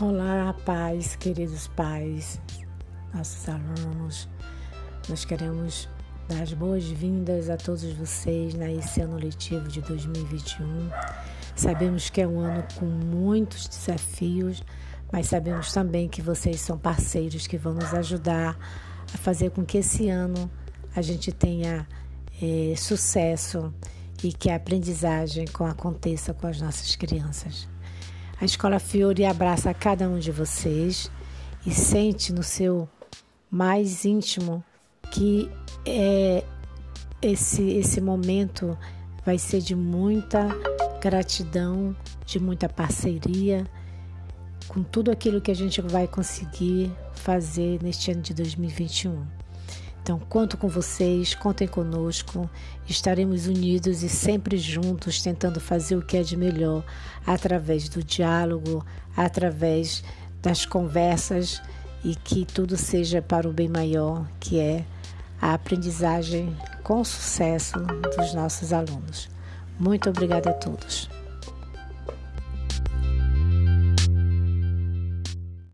Olá, pais, queridos pais, nossos alunos. Nós queremos dar as boas-vindas a todos vocês nesse ano letivo de 2021. Sabemos que é um ano com muitos desafios, mas sabemos também que vocês são parceiros que vão nos ajudar a fazer com que esse ano a gente tenha é, sucesso e que a aprendizagem aconteça com as nossas crianças. A Escola Fiore abraça cada um de vocês e sente no seu mais íntimo que é, esse, esse momento vai ser de muita gratidão, de muita parceria com tudo aquilo que a gente vai conseguir fazer neste ano de 2021. Então, conto com vocês, contem conosco, estaremos unidos e sempre juntos tentando fazer o que é de melhor através do diálogo, através das conversas e que tudo seja para o bem maior, que é a aprendizagem com sucesso dos nossos alunos. Muito obrigada a todos.